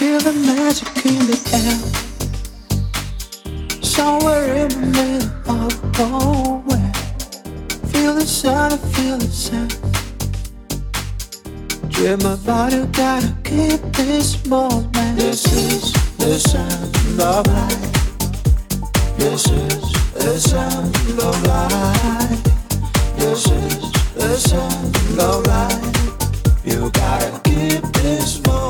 Feel the magic in the air. Somewhere in the middle of nowhere. Feel the sun, I feel the sound. Dream about it, gotta keep this moment. This is the sound of life. This is the sound of life. This is the sound of life. You gotta keep this moment,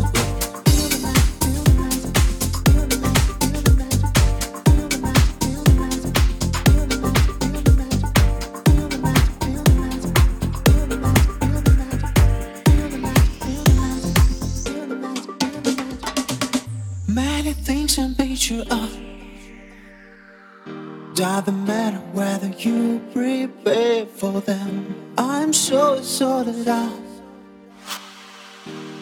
sorted out.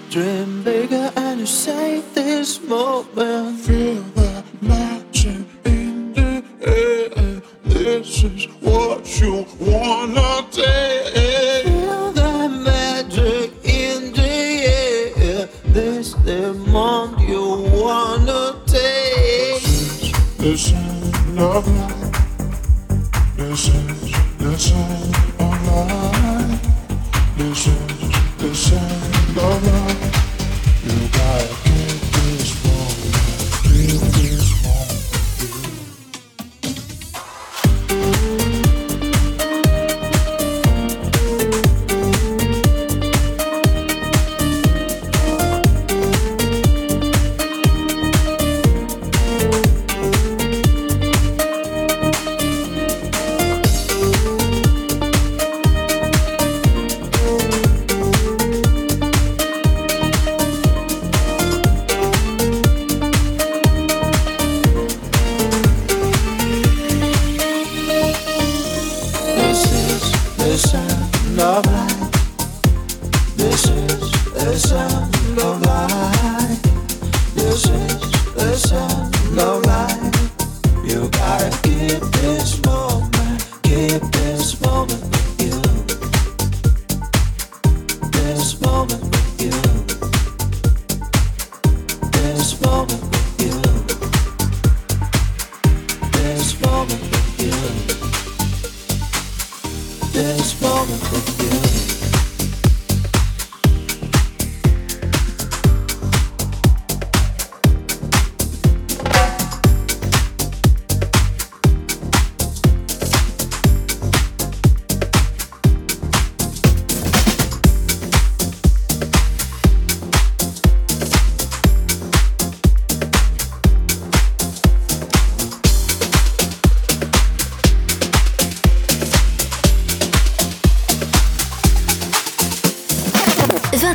Dream bigger and you say this moment. Feel the magic in the air. This is what you wanna take. Feel the magic in the air. This the moment you wanna take. The sound of life. This is the sound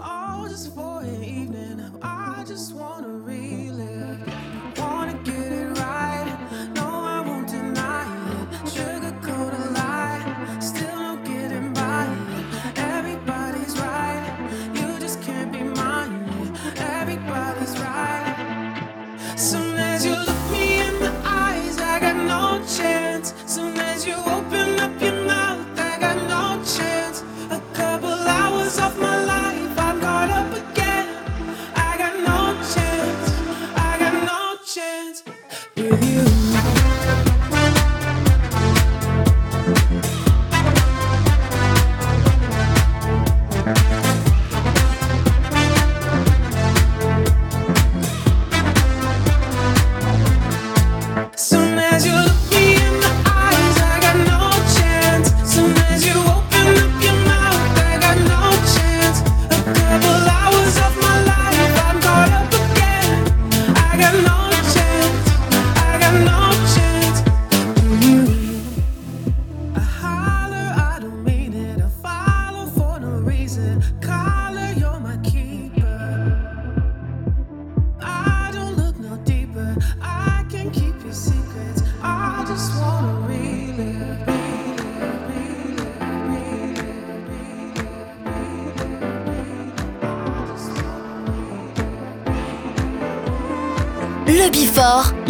all just for an evening. I just wanna relive.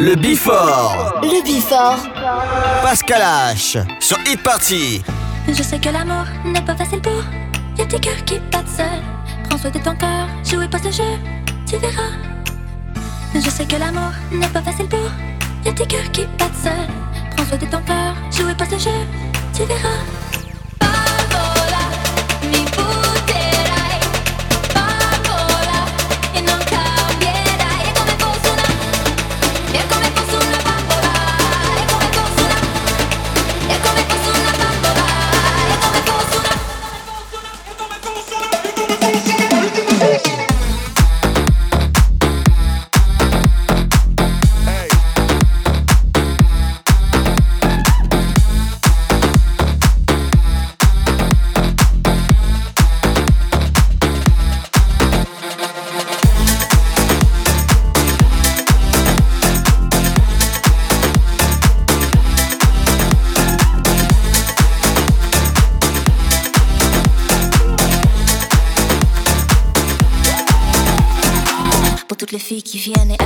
Le Bifort. Le Bifort. Pascal H. Sur Hit Party. Je sais que l'amour n'est pas facile pour. Y'a tes cœurs qui battent seuls. Prends soin de ton corps, joue et passe le jeu. Tu verras. Je sais que l'amour n'est pas facile pour. Y'a tes cœurs qui battent seuls. Prends soin de ton corps, joue et passe le jeu. Tu verras. viene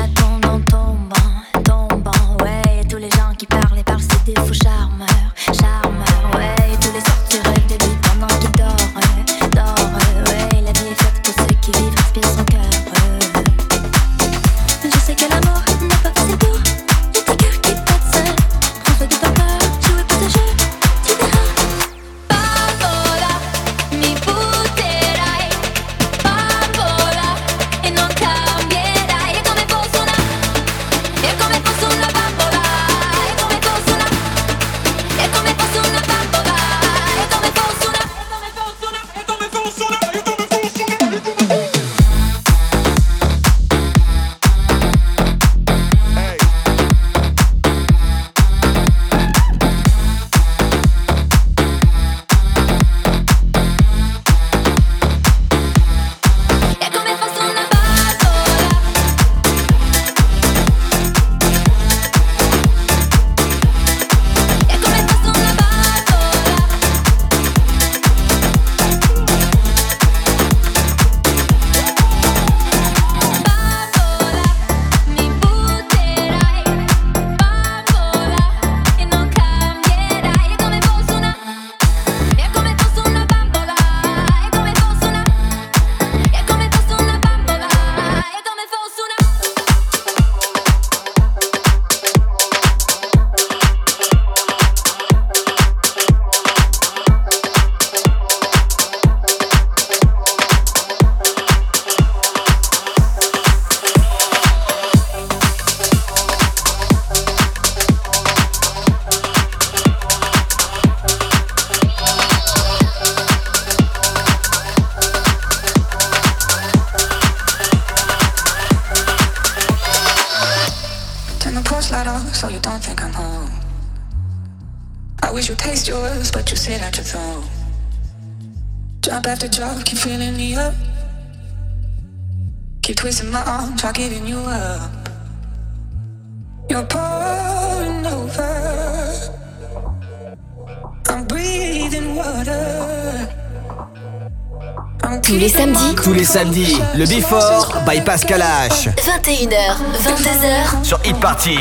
Tous les samedis. Tous les samedis. Le Before by Pascal H. 21h, 22h. Sur Hit Party.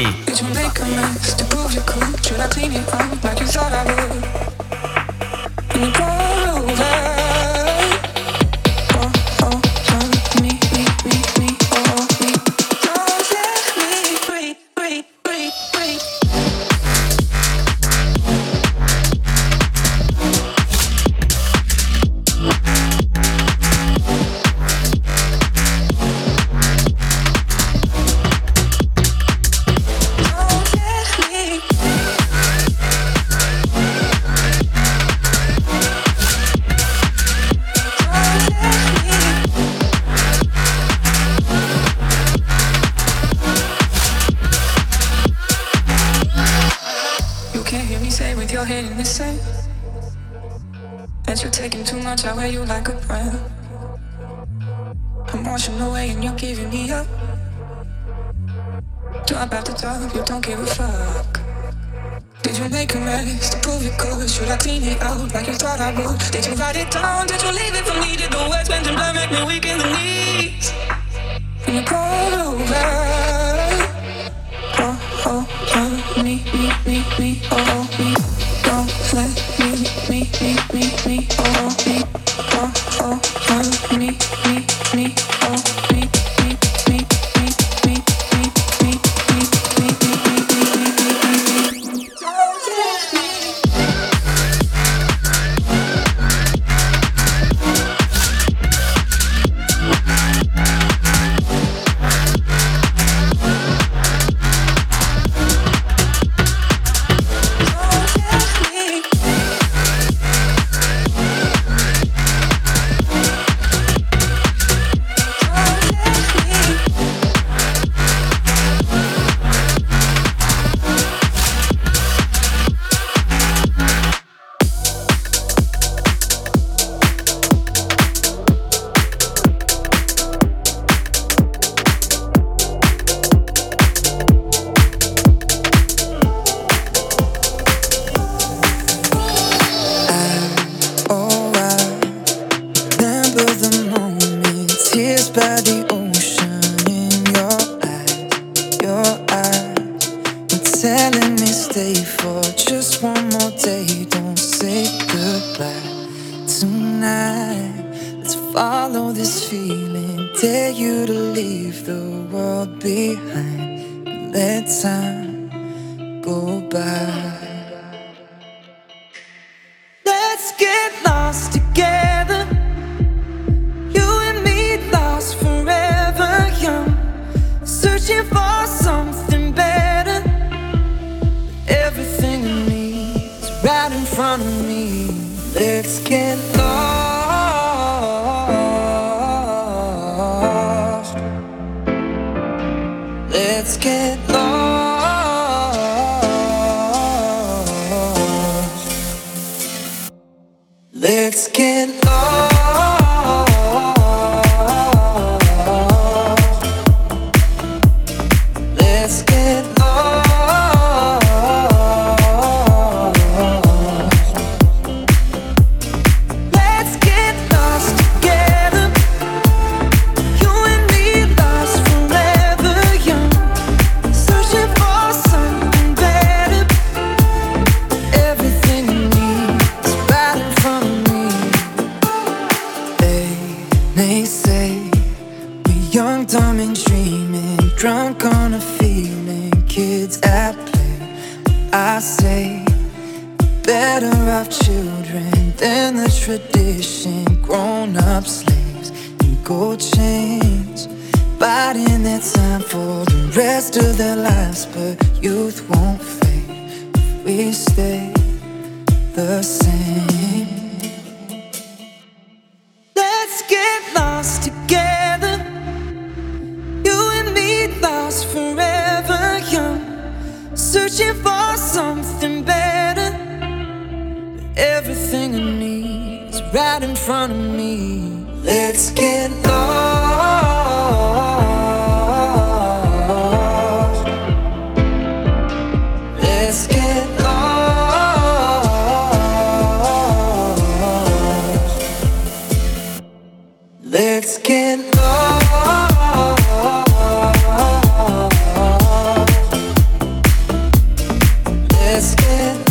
Should I clean it out like you thought I would? Did you write it down? Did you leave it for me? Did the words bend and blind make me weak in the knees? When you call over, oh oh oh, me me me me oh oh me, don't let me me me me me oh oh me, oh oh oh, me me me. on me. Let's get let's get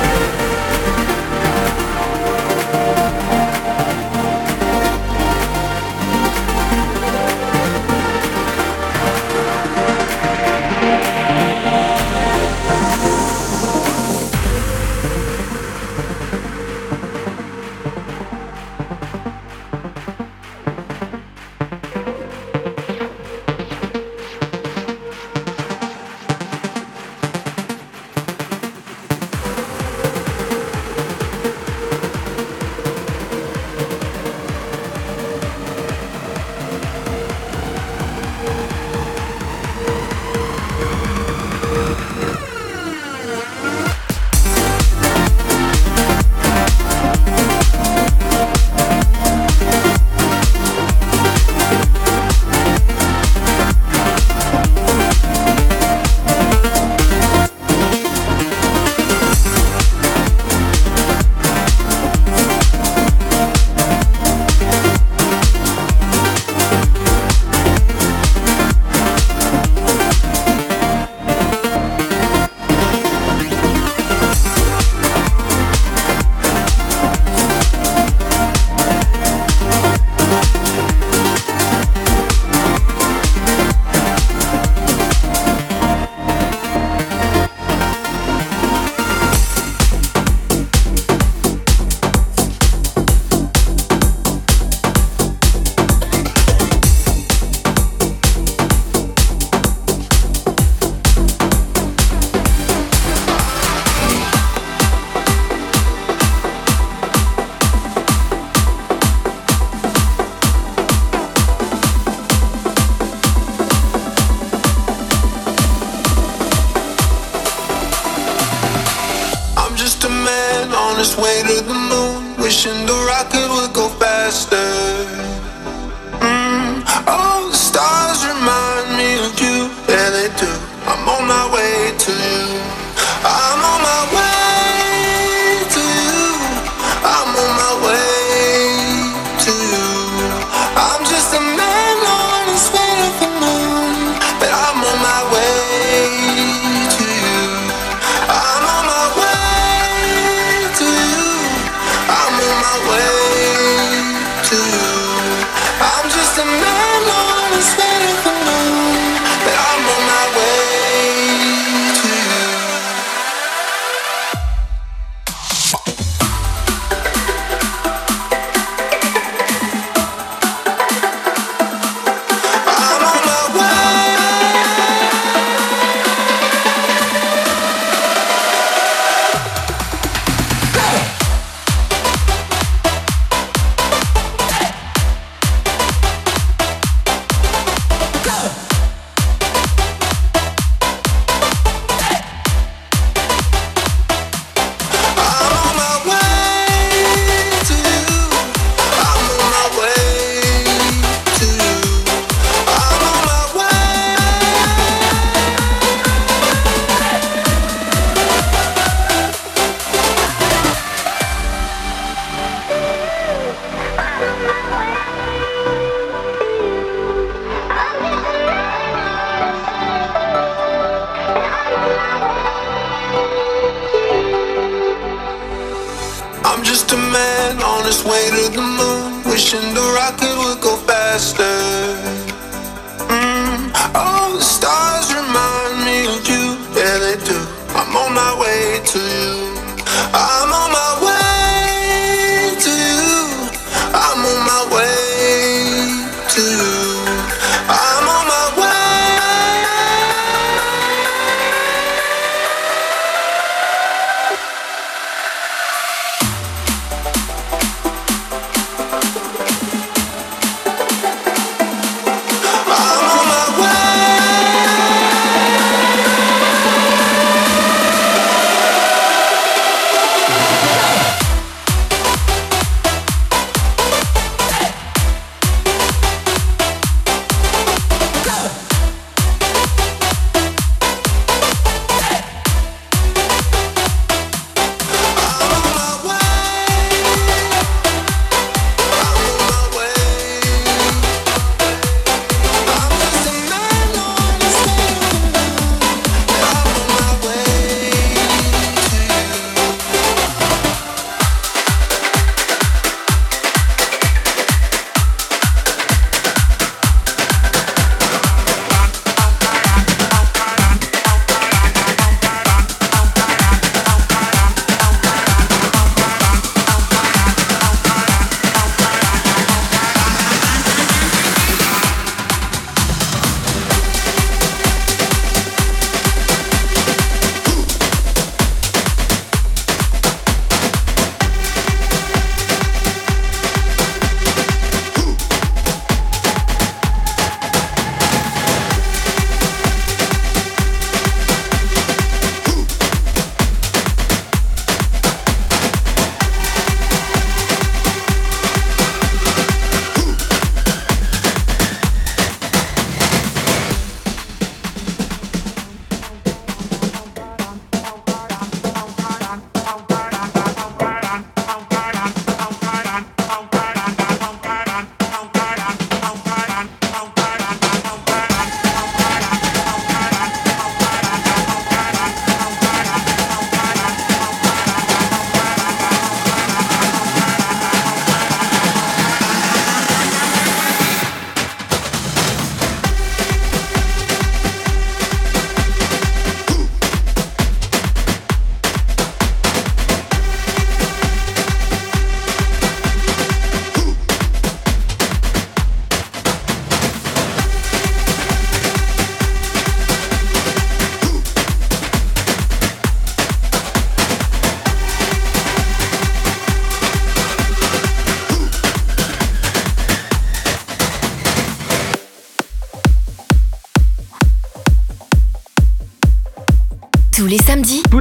you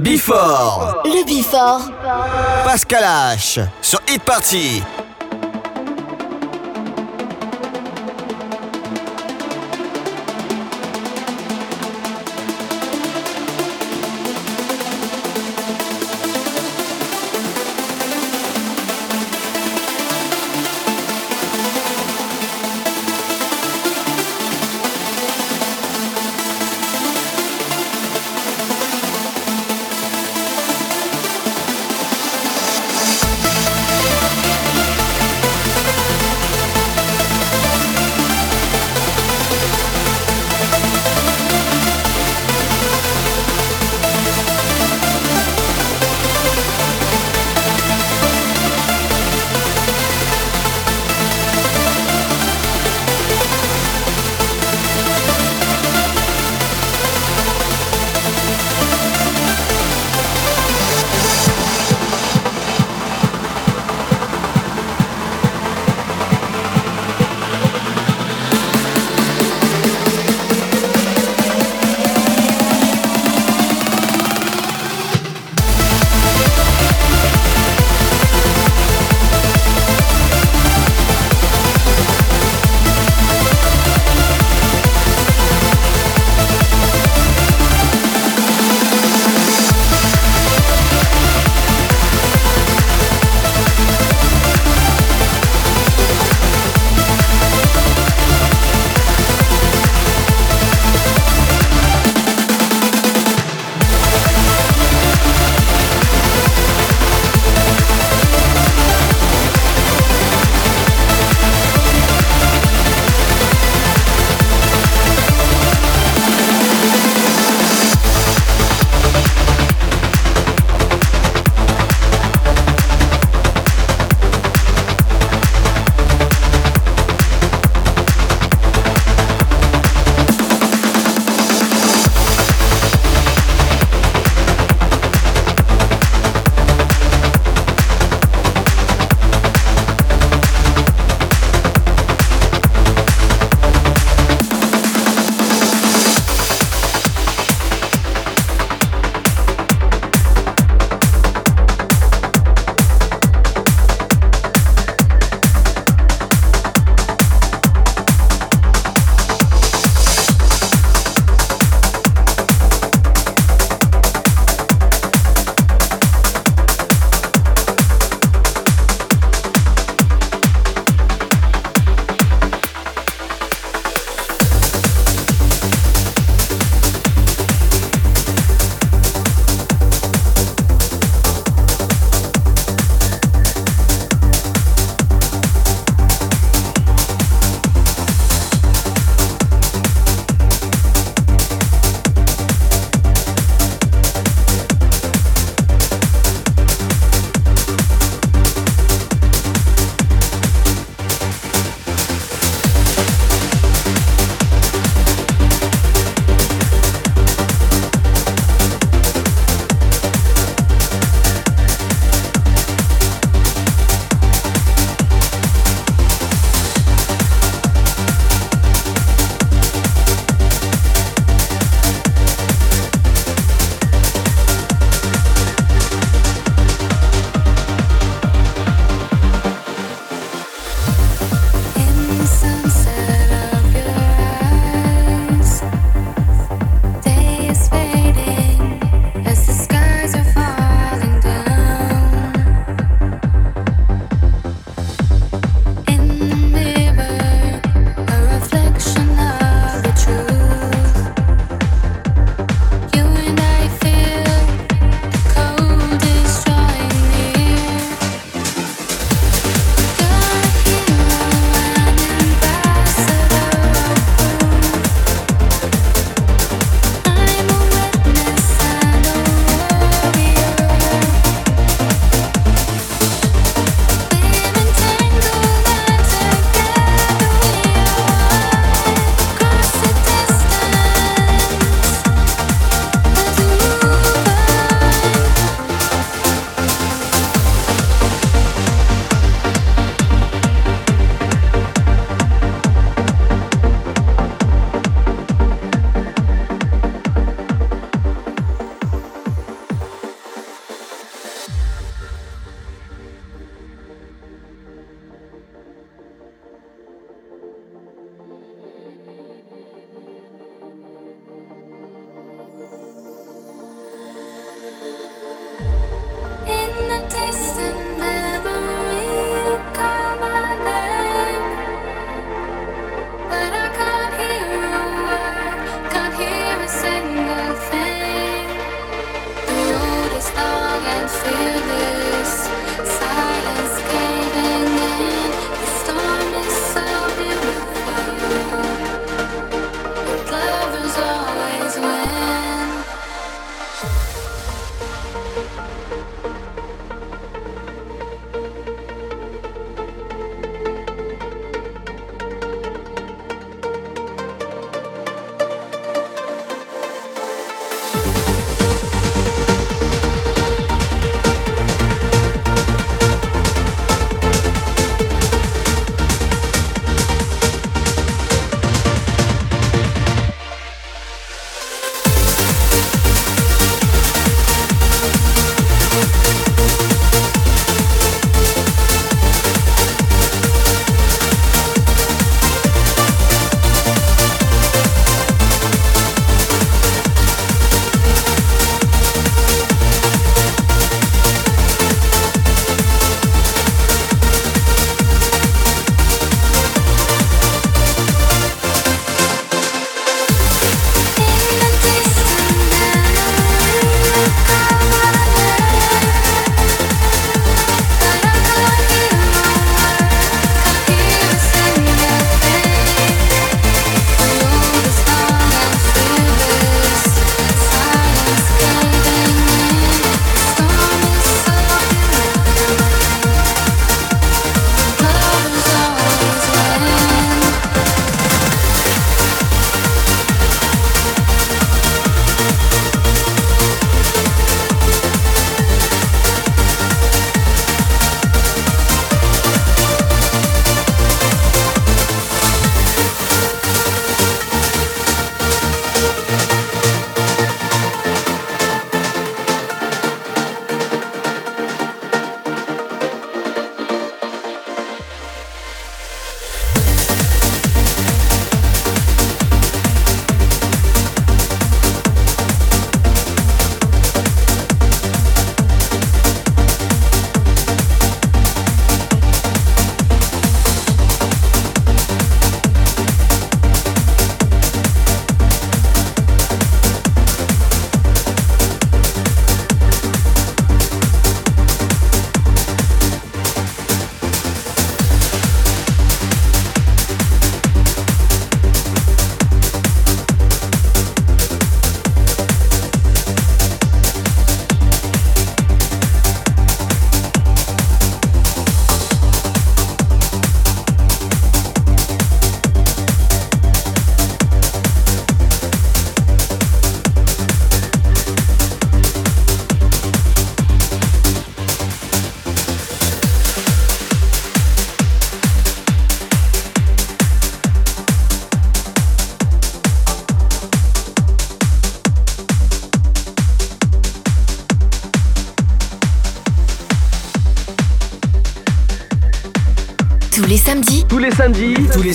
Le Bifort. Le Bifort. Pascal H. Sur Hit Party.